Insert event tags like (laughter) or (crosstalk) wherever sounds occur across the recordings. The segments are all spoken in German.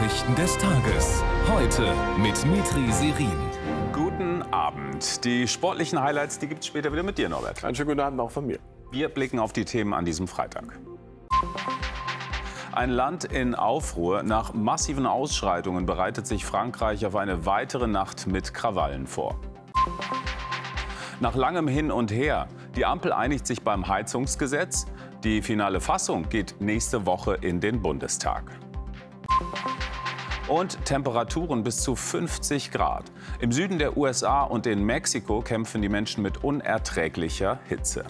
Nachrichten des Tages. Heute mit Mitri Serin. Guten Abend. Die sportlichen Highlights, die gibt es später wieder mit dir, Norbert. Einen schönen guten Abend auch von mir. Wir blicken auf die Themen an diesem Freitag. Ein Land in Aufruhr. Nach massiven Ausschreitungen bereitet sich Frankreich auf eine weitere Nacht mit Krawallen vor. Nach langem Hin und Her. Die Ampel einigt sich beim Heizungsgesetz. Die finale Fassung geht nächste Woche in den Bundestag. Und Temperaturen bis zu 50 Grad. Im Süden der USA und in Mexiko kämpfen die Menschen mit unerträglicher Hitze.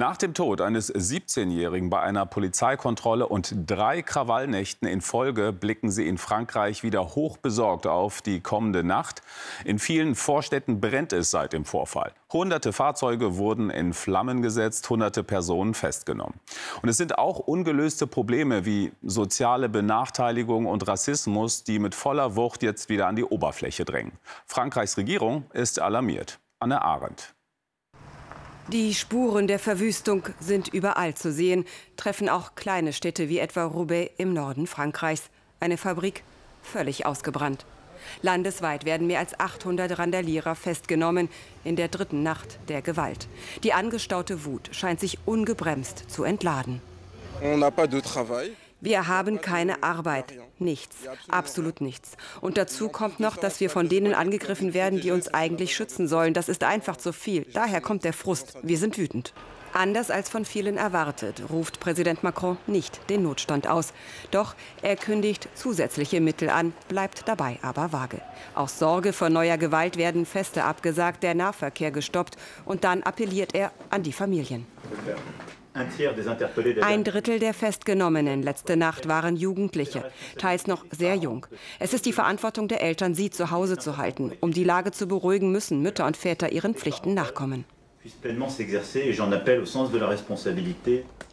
Nach dem Tod eines 17-Jährigen bei einer Polizeikontrolle und drei Krawallnächten in Folge blicken sie in Frankreich wieder hochbesorgt auf die kommende Nacht. In vielen Vorstädten brennt es seit dem Vorfall. Hunderte Fahrzeuge wurden in Flammen gesetzt, hunderte Personen festgenommen. Und es sind auch ungelöste Probleme wie soziale Benachteiligung und Rassismus, die mit voller Wucht jetzt wieder an die Oberfläche drängen. Frankreichs Regierung ist alarmiert. Anne Arendt. Die Spuren der Verwüstung sind überall zu sehen, treffen auch kleine Städte wie etwa Roubaix im Norden Frankreichs. Eine Fabrik völlig ausgebrannt. Landesweit werden mehr als 800 Randalierer festgenommen in der dritten Nacht der Gewalt. Die angestaute Wut scheint sich ungebremst zu entladen. Wir haben keine Arbeit. Nichts. Absolut nichts. Und dazu kommt noch, dass wir von denen angegriffen werden, die uns eigentlich schützen sollen. Das ist einfach zu viel. Daher kommt der Frust. Wir sind wütend. Anders als von vielen erwartet, ruft Präsident Macron nicht den Notstand aus. Doch er kündigt zusätzliche Mittel an, bleibt dabei aber vage. Aus Sorge vor neuer Gewalt werden Feste abgesagt, der Nahverkehr gestoppt und dann appelliert er an die Familien. Ein Drittel der Festgenommenen letzte Nacht waren Jugendliche, teils noch sehr jung. Es ist die Verantwortung der Eltern, sie zu Hause zu halten. Um die Lage zu beruhigen, müssen Mütter und Väter ihren Pflichten nachkommen.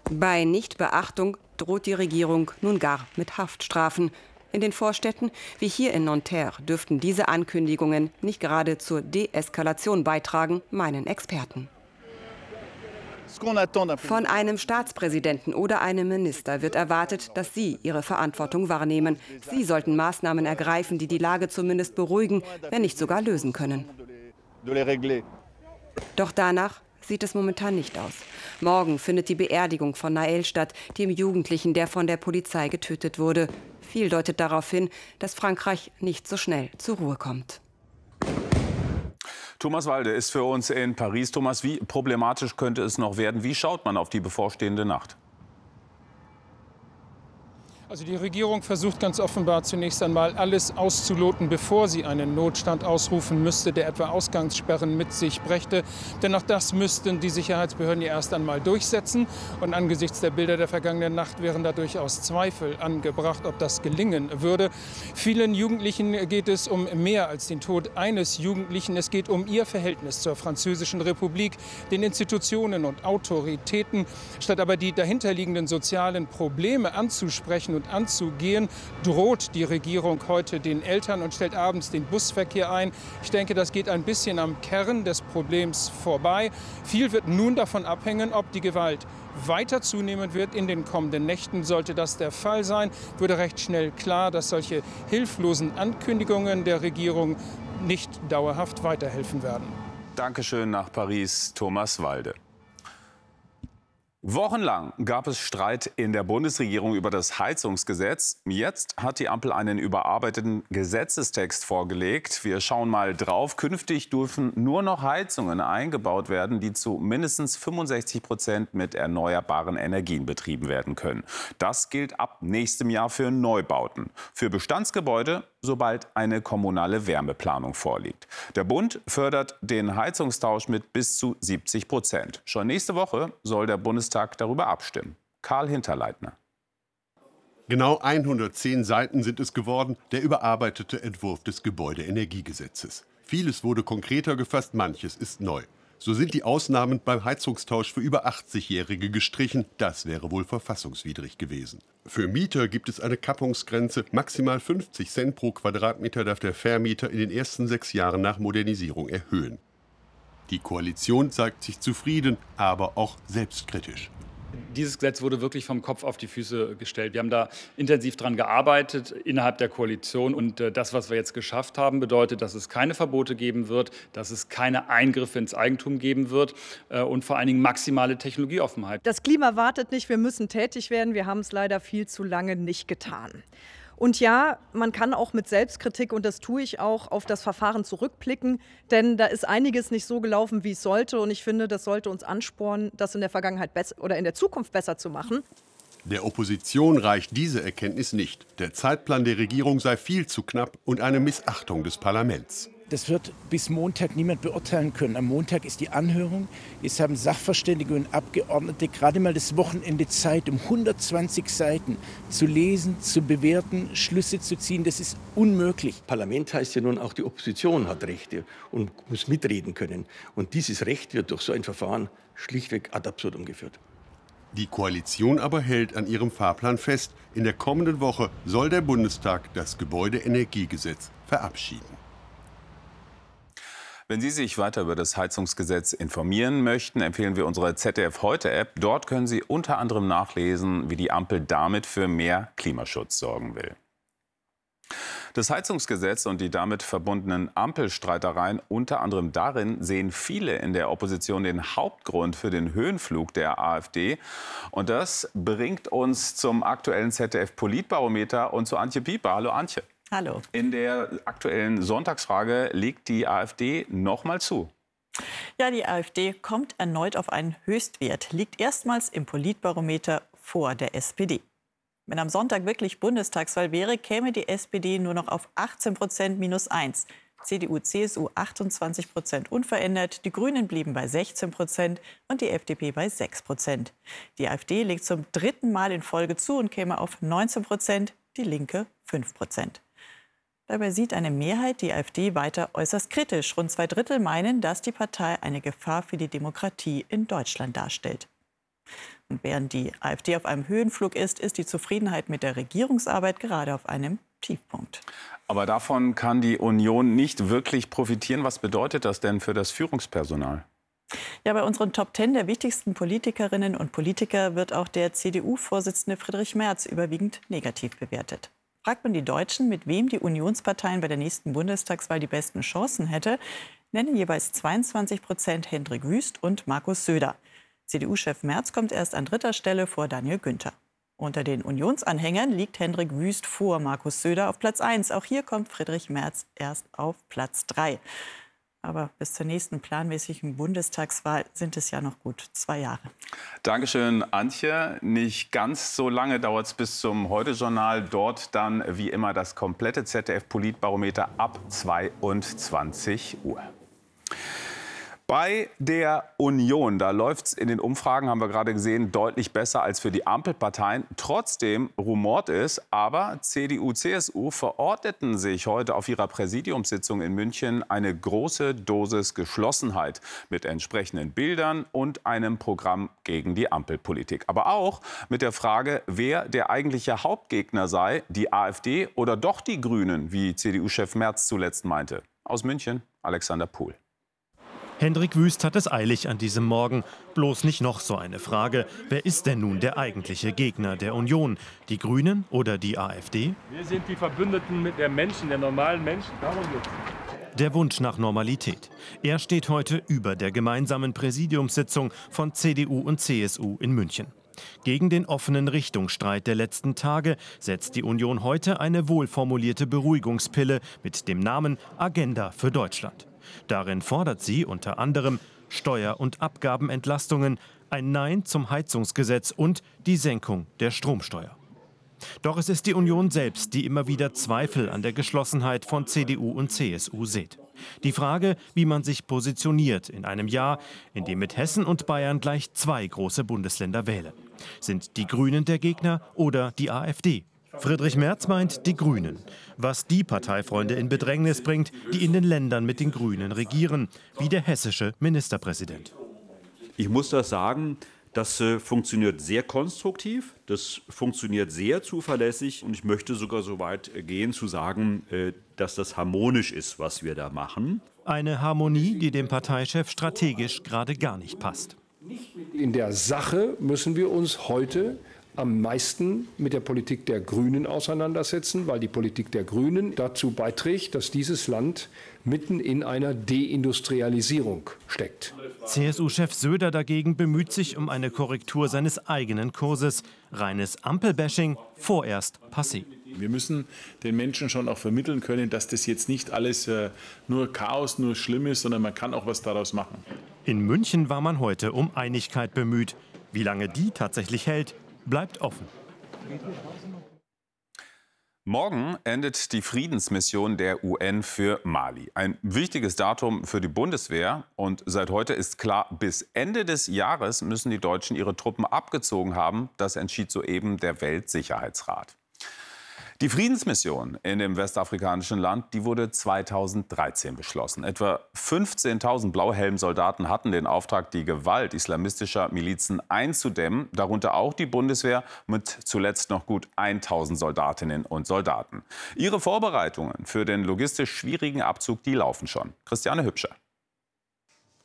Bei Nichtbeachtung droht die Regierung nun gar mit Haftstrafen. In den Vorstädten wie hier in Nanterre dürften diese Ankündigungen nicht gerade zur Deeskalation beitragen, meinen Experten. Von einem Staatspräsidenten oder einem Minister wird erwartet, dass sie ihre Verantwortung wahrnehmen. Sie sollten Maßnahmen ergreifen, die die Lage zumindest beruhigen, wenn nicht sogar lösen können. Doch danach sieht es momentan nicht aus. Morgen findet die Beerdigung von Nael statt, dem Jugendlichen, der von der Polizei getötet wurde. Viel deutet darauf hin, dass Frankreich nicht so schnell zur Ruhe kommt. Thomas Walde ist für uns in Paris. Thomas, wie problematisch könnte es noch werden? Wie schaut man auf die bevorstehende Nacht? Also die Regierung versucht ganz offenbar zunächst einmal alles auszuloten, bevor sie einen Notstand ausrufen müsste, der etwa Ausgangssperren mit sich brächte. Denn auch das müssten die Sicherheitsbehörden ja erst einmal durchsetzen. Und angesichts der Bilder der vergangenen Nacht wären da durchaus Zweifel angebracht, ob das gelingen würde. Vielen Jugendlichen geht es um mehr als den Tod eines Jugendlichen. Es geht um ihr Verhältnis zur Französischen Republik, den Institutionen und Autoritäten. Statt aber die dahinterliegenden sozialen Probleme anzusprechen und anzugehen, droht die Regierung heute den Eltern und stellt abends den Busverkehr ein. Ich denke, das geht ein bisschen am Kern des Problems vorbei. Viel wird nun davon abhängen, ob die Gewalt weiter zunehmen wird in den kommenden Nächten. Sollte das der Fall sein, würde recht schnell klar, dass solche hilflosen Ankündigungen der Regierung nicht dauerhaft weiterhelfen werden. Dankeschön nach Paris, Thomas Walde. Wochenlang gab es Streit in der Bundesregierung über das Heizungsgesetz. Jetzt hat die Ampel einen überarbeiteten Gesetzestext vorgelegt. Wir schauen mal drauf. Künftig dürfen nur noch Heizungen eingebaut werden, die zu mindestens 65 Prozent mit erneuerbaren Energien betrieben werden können. Das gilt ab nächstem Jahr für Neubauten. Für Bestandsgebäude sobald eine kommunale Wärmeplanung vorliegt. Der Bund fördert den Heizungstausch mit bis zu 70 Prozent. Schon nächste Woche soll der Bundestag darüber abstimmen. Karl Hinterleitner. Genau 110 Seiten sind es geworden, der überarbeitete Entwurf des Gebäudeenergiegesetzes. Vieles wurde konkreter gefasst, manches ist neu. So sind die Ausnahmen beim Heizungstausch für über 80-Jährige gestrichen. Das wäre wohl verfassungswidrig gewesen. Für Mieter gibt es eine Kappungsgrenze. Maximal 50 Cent pro Quadratmeter darf der Vermieter in den ersten sechs Jahren nach Modernisierung erhöhen. Die Koalition zeigt sich zufrieden, aber auch selbstkritisch. Dieses Gesetz wurde wirklich vom Kopf auf die Füße gestellt. Wir haben da intensiv dran gearbeitet innerhalb der Koalition. Und äh, das, was wir jetzt geschafft haben, bedeutet, dass es keine Verbote geben wird, dass es keine Eingriffe ins Eigentum geben wird äh, und vor allen Dingen maximale Technologieoffenheit. Das Klima wartet nicht. Wir müssen tätig werden. Wir haben es leider viel zu lange nicht getan. Und ja, man kann auch mit Selbstkritik, und das tue ich auch, auf das Verfahren zurückblicken, denn da ist einiges nicht so gelaufen, wie es sollte. Und ich finde, das sollte uns anspornen, das in der Vergangenheit oder in der Zukunft besser zu machen. Der Opposition reicht diese Erkenntnis nicht. Der Zeitplan der Regierung sei viel zu knapp und eine Missachtung des Parlaments. Das wird bis Montag niemand beurteilen können. Am Montag ist die Anhörung. Jetzt haben Sachverständige und Abgeordnete gerade mal das Wochenende Zeit, um 120 Seiten zu lesen, zu bewerten, Schlüsse zu ziehen. Das ist unmöglich. Parlament heißt ja nun auch, die Opposition hat Rechte und muss mitreden können. Und dieses Recht wird durch so ein Verfahren schlichtweg ad absurdum geführt. Die Koalition aber hält an ihrem Fahrplan fest. In der kommenden Woche soll der Bundestag das Gebäudeenergiegesetz verabschieden. Wenn Sie sich weiter über das Heizungsgesetz informieren möchten, empfehlen wir unsere ZDF Heute App. Dort können Sie unter anderem nachlesen, wie die Ampel damit für mehr Klimaschutz sorgen will. Das Heizungsgesetz und die damit verbundenen Ampelstreitereien unter anderem darin sehen viele in der Opposition den Hauptgrund für den Höhenflug der AfD. Und das bringt uns zum aktuellen ZDF-Politbarometer und zu Antje Pieper. Hallo Antje. Hallo. In der aktuellen Sonntagsfrage legt die AfD noch mal zu. Ja, die AfD kommt erneut auf einen Höchstwert, liegt erstmals im Politbarometer vor der SPD. Wenn am Sonntag wirklich Bundestagswahl wäre, käme die SPD nur noch auf 18 Prozent minus 1. CDU, CSU 28 Prozent unverändert, die Grünen blieben bei 16 Prozent und die FDP bei 6 Prozent. Die AfD legt zum dritten Mal in Folge zu und käme auf 19 Prozent, die Linke 5 Prozent. Dabei sieht eine Mehrheit die AfD weiter äußerst kritisch. Rund zwei Drittel meinen, dass die Partei eine Gefahr für die Demokratie in Deutschland darstellt. Und während die AfD auf einem Höhenflug ist, ist die Zufriedenheit mit der Regierungsarbeit gerade auf einem Tiefpunkt. Aber davon kann die Union nicht wirklich profitieren. Was bedeutet das denn für das Führungspersonal? Ja, bei unseren Top Ten der wichtigsten Politikerinnen und Politiker wird auch der CDU-Vorsitzende Friedrich Merz überwiegend negativ bewertet. Fragt man die Deutschen, mit wem die Unionsparteien bei der nächsten Bundestagswahl die besten Chancen hätte, nennen jeweils 22 Prozent Hendrik Wüst und Markus Söder. CDU-Chef Merz kommt erst an dritter Stelle vor Daniel Günther. Unter den Unionsanhängern liegt Hendrik Wüst vor Markus Söder auf Platz 1. Auch hier kommt Friedrich Merz erst auf Platz 3. Aber bis zur nächsten planmäßigen Bundestagswahl sind es ja noch gut zwei Jahre. Dankeschön, Antje. Nicht ganz so lange dauert es bis zum Heute-Journal. Dort dann wie immer das komplette ZDF-Politbarometer ab 22 Uhr. Bei der Union, da läuft es in den Umfragen, haben wir gerade gesehen, deutlich besser als für die Ampelparteien. Trotzdem rumort es, aber CDU, CSU verordneten sich heute auf ihrer Präsidiumssitzung in München eine große Dosis Geschlossenheit mit entsprechenden Bildern und einem Programm gegen die Ampelpolitik. Aber auch mit der Frage, wer der eigentliche Hauptgegner sei, die AfD oder doch die Grünen, wie CDU-Chef Merz zuletzt meinte. Aus München, Alexander Pohl. Hendrik Wüst hat es eilig an diesem Morgen. Bloß nicht noch so eine Frage. Wer ist denn nun der eigentliche Gegner der Union? Die Grünen oder die AfD? Wir sind die Verbündeten mit der Menschen, der normalen Menschen. Darum geht's. Der Wunsch nach Normalität. Er steht heute über der gemeinsamen Präsidiumssitzung von CDU und CSU in München. Gegen den offenen Richtungsstreit der letzten Tage setzt die Union heute eine wohlformulierte Beruhigungspille mit dem Namen Agenda für Deutschland. Darin fordert sie unter anderem Steuer- und Abgabenentlastungen, ein Nein zum Heizungsgesetz und die Senkung der Stromsteuer. Doch es ist die Union selbst, die immer wieder Zweifel an der Geschlossenheit von CDU und CSU sieht. Die Frage, wie man sich positioniert in einem Jahr, in dem mit Hessen und Bayern gleich zwei große Bundesländer wählen. Sind die Grünen der Gegner oder die AfD? Friedrich Merz meint die Grünen, was die Parteifreunde in Bedrängnis bringt, die in den Ländern mit den Grünen regieren, wie der hessische Ministerpräsident. Ich muss das sagen, das äh, funktioniert sehr konstruktiv, das funktioniert sehr zuverlässig und ich möchte sogar so weit gehen zu sagen, äh, dass das harmonisch ist, was wir da machen. Eine Harmonie, die dem Parteichef strategisch gerade gar nicht passt. In der Sache müssen wir uns heute am meisten mit der Politik der Grünen auseinandersetzen, weil die Politik der Grünen dazu beiträgt, dass dieses Land mitten in einer Deindustrialisierung steckt. CSU-Chef Söder dagegen bemüht sich um eine Korrektur seines eigenen Kurses. Reines Ampelbashing, vorerst passé. Wir müssen den Menschen schon auch vermitteln können, dass das jetzt nicht alles äh, nur Chaos, nur schlimm ist, sondern man kann auch was daraus machen. In München war man heute um Einigkeit bemüht. Wie lange die tatsächlich hält, bleibt offen. Morgen endet die Friedensmission der UN für Mali. Ein wichtiges Datum für die Bundeswehr. Und seit heute ist klar, bis Ende des Jahres müssen die Deutschen ihre Truppen abgezogen haben. Das entschied soeben der Weltsicherheitsrat. Die Friedensmission in dem westafrikanischen Land, die wurde 2013 beschlossen. Etwa 15.000 Blauhelmsoldaten hatten den Auftrag, die Gewalt islamistischer Milizen einzudämmen, darunter auch die Bundeswehr mit zuletzt noch gut 1.000 Soldatinnen und Soldaten. Ihre Vorbereitungen für den logistisch schwierigen Abzug, die laufen schon. Christiane Hübscher.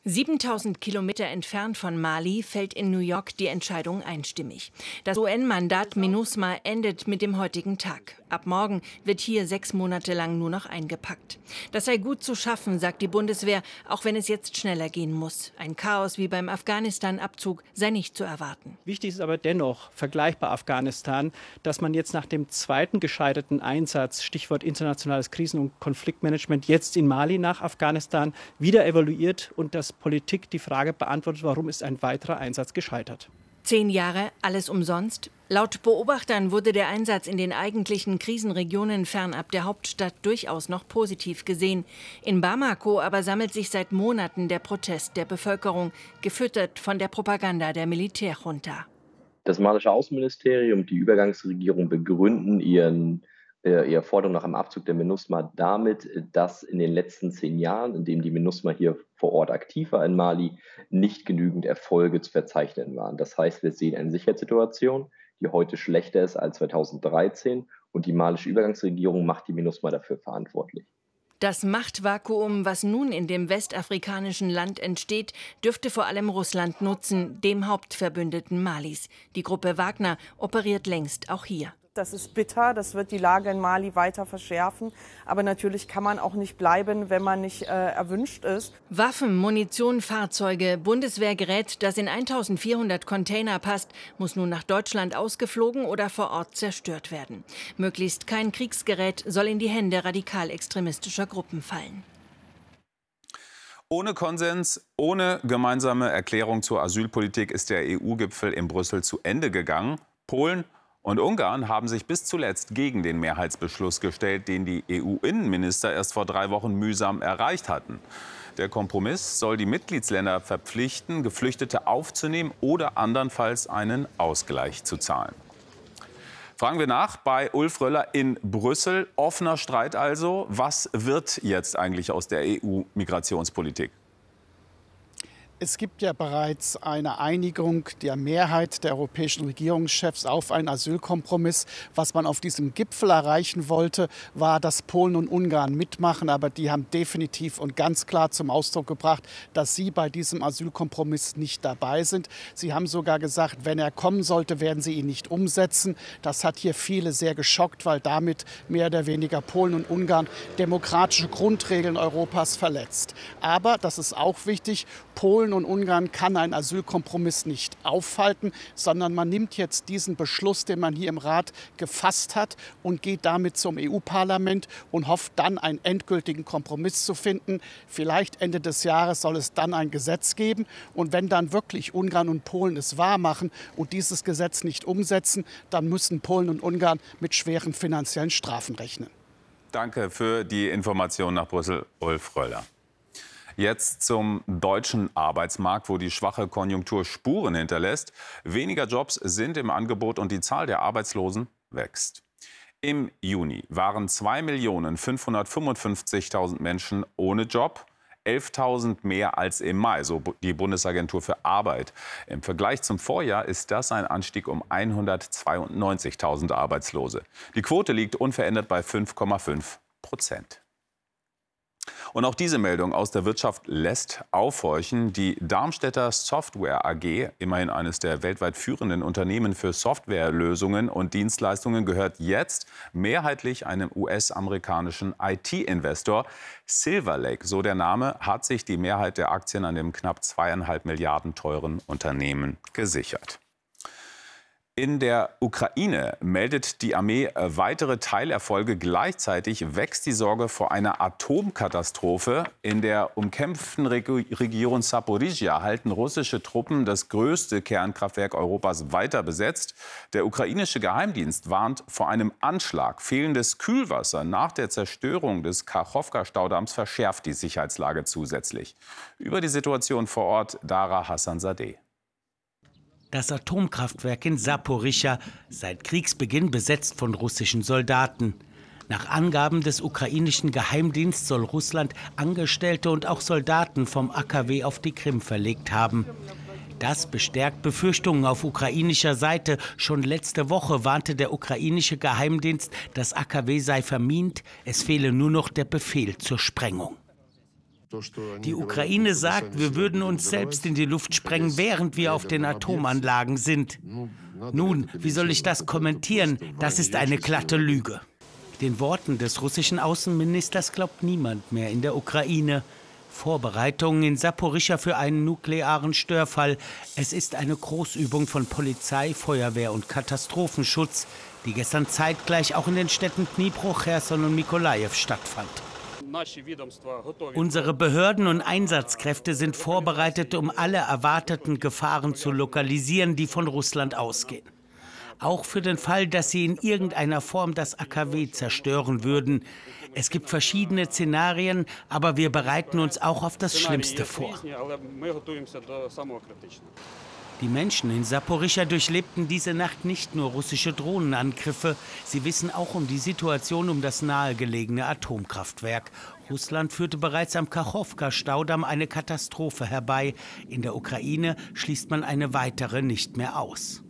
7000 Kilometer entfernt von Mali fällt in New York die Entscheidung einstimmig. Das UN-Mandat MINUSMA endet mit dem heutigen Tag. Ab morgen wird hier sechs Monate lang nur noch eingepackt. Das sei gut zu schaffen, sagt die Bundeswehr, auch wenn es jetzt schneller gehen muss. Ein Chaos wie beim Afghanistan-Abzug sei nicht zu erwarten. Wichtig ist aber dennoch, vergleichbar Afghanistan, dass man jetzt nach dem zweiten gescheiterten Einsatz, Stichwort internationales Krisen- und Konfliktmanagement, jetzt in Mali nach Afghanistan wieder evaluiert und Politik die Frage beantwortet, warum ist ein weiterer Einsatz gescheitert. Zehn Jahre, alles umsonst? Laut Beobachtern wurde der Einsatz in den eigentlichen Krisenregionen fernab der Hauptstadt durchaus noch positiv gesehen. In Bamako aber sammelt sich seit Monaten der Protest der Bevölkerung, gefüttert von der Propaganda der Militärjunta. Das malische Außenministerium, die Übergangsregierung begründen ihren äh, ihre Forderung nach einem Abzug der MINUSMA damit, dass in den letzten zehn Jahren, in denen die MINUSMA hier vor Ort aktiv war in Mali, nicht genügend Erfolge zu verzeichnen waren. Das heißt, wir sehen eine Sicherheitssituation, die heute schlechter ist als 2013 und die malische Übergangsregierung macht die MINUSMA dafür verantwortlich. Das Machtvakuum, was nun in dem westafrikanischen Land entsteht, dürfte vor allem Russland nutzen, dem Hauptverbündeten Malis. Die Gruppe Wagner operiert längst auch hier. Das ist bitter, das wird die Lage in Mali weiter verschärfen. Aber natürlich kann man auch nicht bleiben, wenn man nicht äh, erwünscht ist. Waffen, Munition, Fahrzeuge, Bundeswehrgerät, das in 1400 Container passt, muss nun nach Deutschland ausgeflogen oder vor Ort zerstört werden. Möglichst kein Kriegsgerät soll in die Hände radikal-extremistischer Gruppen fallen. Ohne Konsens, ohne gemeinsame Erklärung zur Asylpolitik ist der EU-Gipfel in Brüssel zu Ende gegangen. Polen und Ungarn haben sich bis zuletzt gegen den Mehrheitsbeschluss gestellt, den die EU-Innenminister erst vor drei Wochen mühsam erreicht hatten. Der Kompromiss soll die Mitgliedsländer verpflichten, Geflüchtete aufzunehmen oder andernfalls einen Ausgleich zu zahlen. Fragen wir nach bei Ulf Röller in Brüssel. Offener Streit also. Was wird jetzt eigentlich aus der EU-Migrationspolitik? Es gibt ja bereits eine Einigung der Mehrheit der europäischen Regierungschefs auf einen Asylkompromiss. Was man auf diesem Gipfel erreichen wollte, war, dass Polen und Ungarn mitmachen. Aber die haben definitiv und ganz klar zum Ausdruck gebracht, dass sie bei diesem Asylkompromiss nicht dabei sind. Sie haben sogar gesagt, wenn er kommen sollte, werden sie ihn nicht umsetzen. Das hat hier viele sehr geschockt, weil damit mehr oder weniger Polen und Ungarn demokratische Grundregeln Europas verletzt. Aber, das ist auch wichtig, Polen und Ungarn kann ein Asylkompromiss nicht aufhalten, sondern man nimmt jetzt diesen Beschluss, den man hier im Rat gefasst hat, und geht damit zum EU-Parlament und hofft dann einen endgültigen Kompromiss zu finden. Vielleicht Ende des Jahres soll es dann ein Gesetz geben. Und wenn dann wirklich Ungarn und Polen es wahrmachen und dieses Gesetz nicht umsetzen, dann müssen Polen und Ungarn mit schweren finanziellen Strafen rechnen. Danke für die Information nach Brüssel, Ulf Röller. Jetzt zum deutschen Arbeitsmarkt, wo die schwache Konjunktur Spuren hinterlässt. Weniger Jobs sind im Angebot und die Zahl der Arbeitslosen wächst. Im Juni waren 2.555.000 Menschen ohne Job. 11.000 mehr als im Mai, so die Bundesagentur für Arbeit. Im Vergleich zum Vorjahr ist das ein Anstieg um 192.000 Arbeitslose. Die Quote liegt unverändert bei 5,5 Prozent. Und auch diese Meldung aus der Wirtschaft lässt aufhorchen. Die Darmstädter Software AG, immerhin eines der weltweit führenden Unternehmen für Softwarelösungen und Dienstleistungen, gehört jetzt mehrheitlich einem US-amerikanischen IT-Investor. Silver Lake, so der Name, hat sich die Mehrheit der Aktien an dem knapp zweieinhalb Milliarden teuren Unternehmen gesichert. In der Ukraine meldet die Armee äh, weitere Teilerfolge. Gleichzeitig wächst die Sorge vor einer Atomkatastrophe. In der umkämpften Region Saporizhia halten russische Truppen das größte Kernkraftwerk Europas weiter besetzt. Der ukrainische Geheimdienst warnt vor einem Anschlag. Fehlendes Kühlwasser nach der Zerstörung des Kachowka-Staudamms verschärft die Sicherheitslage zusätzlich. Über die Situation vor Ort Dara Hassan-Sadeh das Atomkraftwerk in Saporischja, seit Kriegsbeginn besetzt von russischen Soldaten. Nach Angaben des ukrainischen Geheimdienstes soll Russland Angestellte und auch Soldaten vom AKW auf die Krim verlegt haben. Das bestärkt Befürchtungen auf ukrainischer Seite. Schon letzte Woche warnte der ukrainische Geheimdienst, das AKW sei vermint, es fehle nur noch der Befehl zur Sprengung. Die Ukraine sagt, wir würden uns selbst in die Luft sprengen, während wir auf den Atomanlagen sind. Nun, wie soll ich das kommentieren? Das ist eine glatte Lüge. Den Worten des russischen Außenministers glaubt niemand mehr in der Ukraine. Vorbereitungen in Saporischja für einen nuklearen Störfall. Es ist eine Großübung von Polizei, Feuerwehr und Katastrophenschutz, die gestern zeitgleich auch in den Städten Dnipro, Cherson und Mikolajew stattfand. Unsere Behörden und Einsatzkräfte sind vorbereitet, um alle erwarteten Gefahren zu lokalisieren, die von Russland ausgehen. Auch für den Fall, dass sie in irgendeiner Form das AKW zerstören würden. Es gibt verschiedene Szenarien, aber wir bereiten uns auch auf das Schlimmste vor. Die Menschen in Saporischja durchlebten diese Nacht nicht nur russische Drohnenangriffe, sie wissen auch um die Situation um das nahegelegene Atomkraftwerk. Russland führte bereits am Kachowka-Staudamm eine Katastrophe herbei. In der Ukraine schließt man eine weitere nicht mehr aus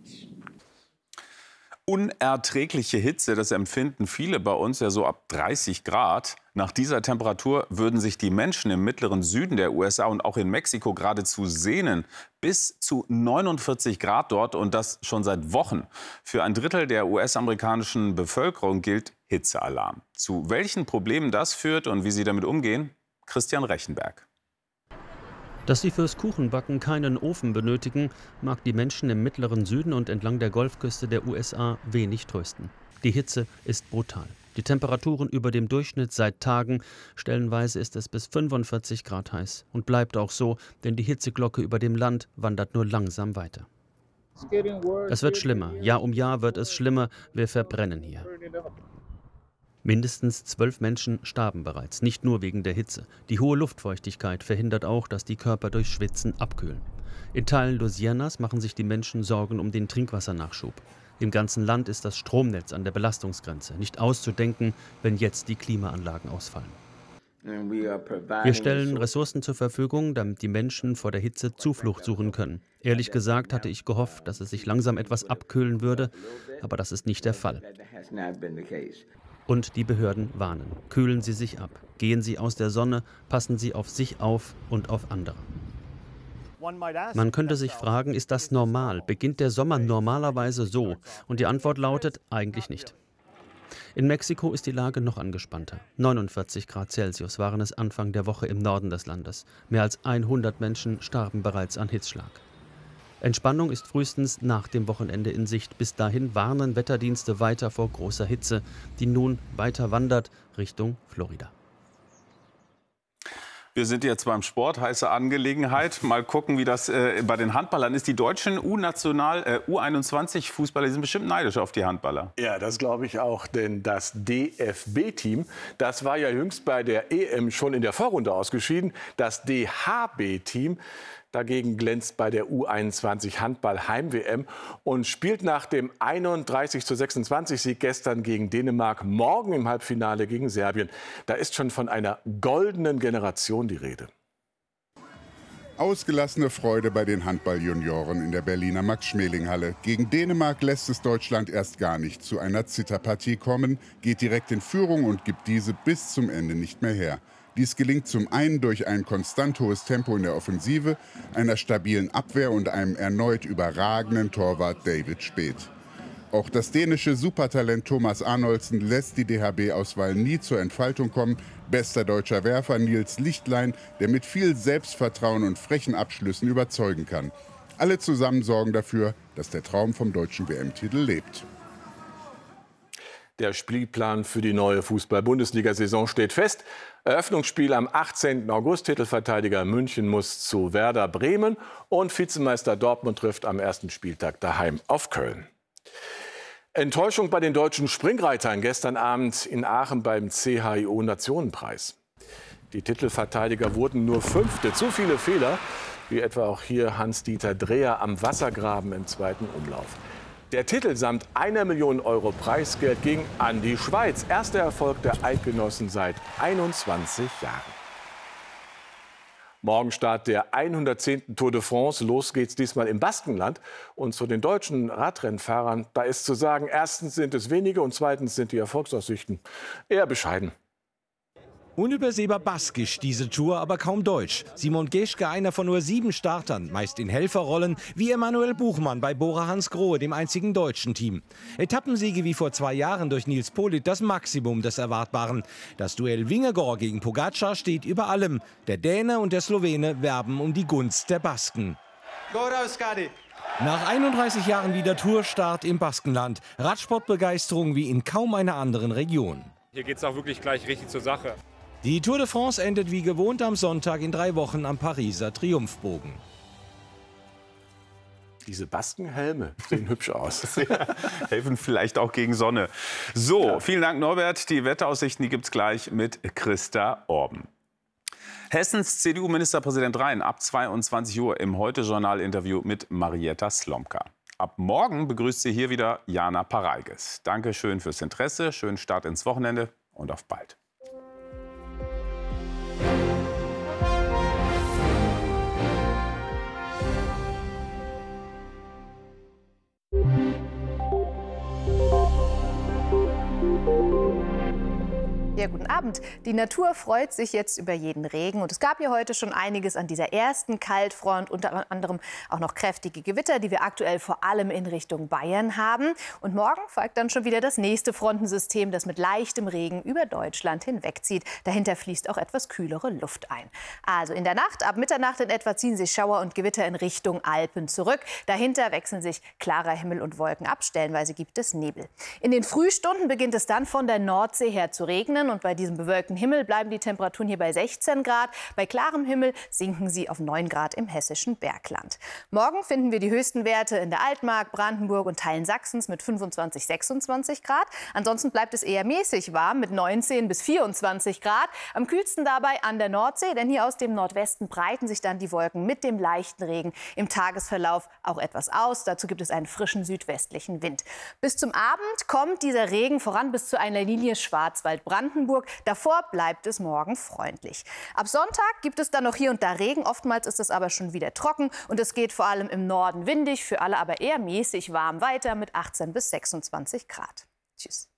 unerträgliche Hitze, das empfinden viele bei uns ja so ab 30 Grad. Nach dieser Temperatur würden sich die Menschen im mittleren Süden der USA und auch in Mexiko geradezu sehnen. Bis zu 49 Grad dort und das schon seit Wochen. Für ein Drittel der US-amerikanischen Bevölkerung gilt Hitzealarm. Zu welchen Problemen das führt und wie sie damit umgehen, Christian Rechenberg. Dass sie fürs Kuchenbacken keinen Ofen benötigen, mag die Menschen im mittleren Süden und entlang der Golfküste der USA wenig trösten. Die Hitze ist brutal. Die Temperaturen über dem Durchschnitt seit Tagen. Stellenweise ist es bis 45 Grad heiß und bleibt auch so, denn die Hitzeglocke über dem Land wandert nur langsam weiter. Es wird schlimmer. Jahr um Jahr wird es schlimmer. Wir verbrennen hier. Mindestens zwölf Menschen starben bereits, nicht nur wegen der Hitze. Die hohe Luftfeuchtigkeit verhindert auch, dass die Körper durch Schwitzen abkühlen. In Teilen Louisianas machen sich die Menschen Sorgen um den Trinkwassernachschub. Im ganzen Land ist das Stromnetz an der Belastungsgrenze. Nicht auszudenken, wenn jetzt die Klimaanlagen ausfallen. Wir stellen Ressourcen zur Verfügung, damit die Menschen vor der Hitze Zuflucht suchen können. Ehrlich gesagt hatte ich gehofft, dass es sich langsam etwas abkühlen würde, aber das ist nicht der Fall. Und die Behörden warnen. Kühlen Sie sich ab. Gehen Sie aus der Sonne. Passen Sie auf sich auf und auf andere. Man könnte sich fragen, ist das normal? Beginnt der Sommer normalerweise so? Und die Antwort lautet eigentlich nicht. In Mexiko ist die Lage noch angespannter. 49 Grad Celsius waren es Anfang der Woche im Norden des Landes. Mehr als 100 Menschen starben bereits an Hitzschlag. Entspannung ist frühestens nach dem Wochenende in Sicht. Bis dahin warnen Wetterdienste weiter vor großer Hitze, die nun weiter wandert Richtung Florida. Wir sind jetzt beim Sport, heiße Angelegenheit. Mal gucken, wie das äh, bei den Handballern ist. Die deutschen U-National, äh, U21-Fußballer sind bestimmt neidisch auf die Handballer. Ja, das glaube ich auch, denn das DFB-Team, das war ja jüngst bei der EM schon in der Vorrunde ausgeschieden. Das DHB-Team, Dagegen glänzt bei der U21 Handball Heim-WM und spielt nach dem 31 zu 26 Sieg gestern gegen Dänemark morgen im Halbfinale gegen Serbien. Da ist schon von einer goldenen Generation die Rede. Ausgelassene Freude bei den Handballjunioren in der Berliner Max-Schmeling-Halle. Gegen Dänemark lässt es Deutschland erst gar nicht zu einer Zitterpartie kommen, geht direkt in Führung und gibt diese bis zum Ende nicht mehr her. Dies gelingt zum einen durch ein konstant hohes Tempo in der Offensive, einer stabilen Abwehr und einem erneut überragenden Torwart David Speth. Auch das dänische Supertalent Thomas Arnoldsen lässt die DHB-Auswahl nie zur Entfaltung kommen. Bester deutscher Werfer Nils Lichtlein, der mit viel Selbstvertrauen und frechen Abschlüssen überzeugen kann. Alle zusammen sorgen dafür, dass der Traum vom deutschen WM-Titel lebt. Der Spielplan für die neue Fußball-Bundesliga-Saison steht fest. Eröffnungsspiel am 18. August. Titelverteidiger München muss zu Werder Bremen und Vizemeister Dortmund trifft am ersten Spieltag daheim auf Köln. Enttäuschung bei den deutschen Springreitern gestern Abend in Aachen beim CHIO Nationenpreis. Die Titelverteidiger wurden nur Fünfte. Zu viele Fehler, wie etwa auch hier Hans-Dieter Dreher am Wassergraben im zweiten Umlauf. Der Titel samt einer Million Euro Preisgeld ging an die Schweiz. Erster Erfolg der Eidgenossen seit 21 Jahren. Morgen Start der 110. Tour de France. Los geht's diesmal im Baskenland. Und zu den deutschen Radrennfahrern, da ist zu sagen, erstens sind es wenige und zweitens sind die Erfolgsaussichten eher bescheiden. Unübersehbar baskisch diese Tour, aber kaum deutsch. Simon Geschke einer von nur sieben Startern, meist in Helferrollen, wie Emanuel Buchmann bei Bora Hans Grohe, dem einzigen deutschen Team. Etappensiege wie vor zwei Jahren durch Nils Polit, das Maximum des Erwartbaren. Das Duell Wingegor gegen Pogacar steht über allem. Der Däne und der Slowene werben um die Gunst der Basken. Nach 31 Jahren wieder Tourstart im Baskenland. Radsportbegeisterung wie in kaum einer anderen Region. Hier geht es auch wirklich gleich richtig zur Sache. Die Tour de France endet wie gewohnt am Sonntag in drei Wochen am Pariser Triumphbogen. Diese Baskenhelme sehen hübsch aus. (laughs) Helfen vielleicht auch gegen Sonne. So, ja. vielen Dank, Norbert. Die Wetteraussichten gibt es gleich mit Christa Orben. Hessens CDU-Ministerpräsident Rhein ab 22 Uhr im Heute-Journal-Interview mit Marietta Slomka. Ab morgen begrüßt sie hier wieder Jana Pareiges. Danke schön fürs Interesse, schönen Start ins Wochenende und auf bald. thank you Ja, guten Abend. Die Natur freut sich jetzt über jeden Regen. Und es gab ja heute schon einiges an dieser ersten Kaltfront, unter anderem auch noch kräftige Gewitter, die wir aktuell vor allem in Richtung Bayern haben. Und morgen folgt dann schon wieder das nächste Frontensystem, das mit leichtem Regen über Deutschland hinwegzieht. Dahinter fließt auch etwas kühlere Luft ein. Also in der Nacht, ab Mitternacht in etwa, ziehen sich Schauer und Gewitter in Richtung Alpen zurück. Dahinter wechseln sich klarer Himmel und Wolken ab. Stellenweise gibt es Nebel. In den Frühstunden beginnt es dann von der Nordsee her zu regnen und bei diesem bewölkten Himmel bleiben die Temperaturen hier bei 16 Grad. Bei klarem Himmel sinken sie auf 9 Grad im hessischen Bergland. Morgen finden wir die höchsten Werte in der Altmark, Brandenburg und Teilen Sachsens mit 25, 26 Grad. Ansonsten bleibt es eher mäßig warm mit 19 bis 24 Grad. Am kühlsten dabei an der Nordsee, denn hier aus dem Nordwesten breiten sich dann die Wolken mit dem leichten Regen im Tagesverlauf auch etwas aus. Dazu gibt es einen frischen südwestlichen Wind. Bis zum Abend kommt dieser Regen voran bis zu einer Linie Schwarzwald-Brandenburg. Brandenburg. Davor bleibt es morgen freundlich. Ab Sonntag gibt es dann noch hier und da Regen. Oftmals ist es aber schon wieder trocken und es geht vor allem im Norden windig, für alle aber eher mäßig warm weiter mit 18 bis 26 Grad. Tschüss.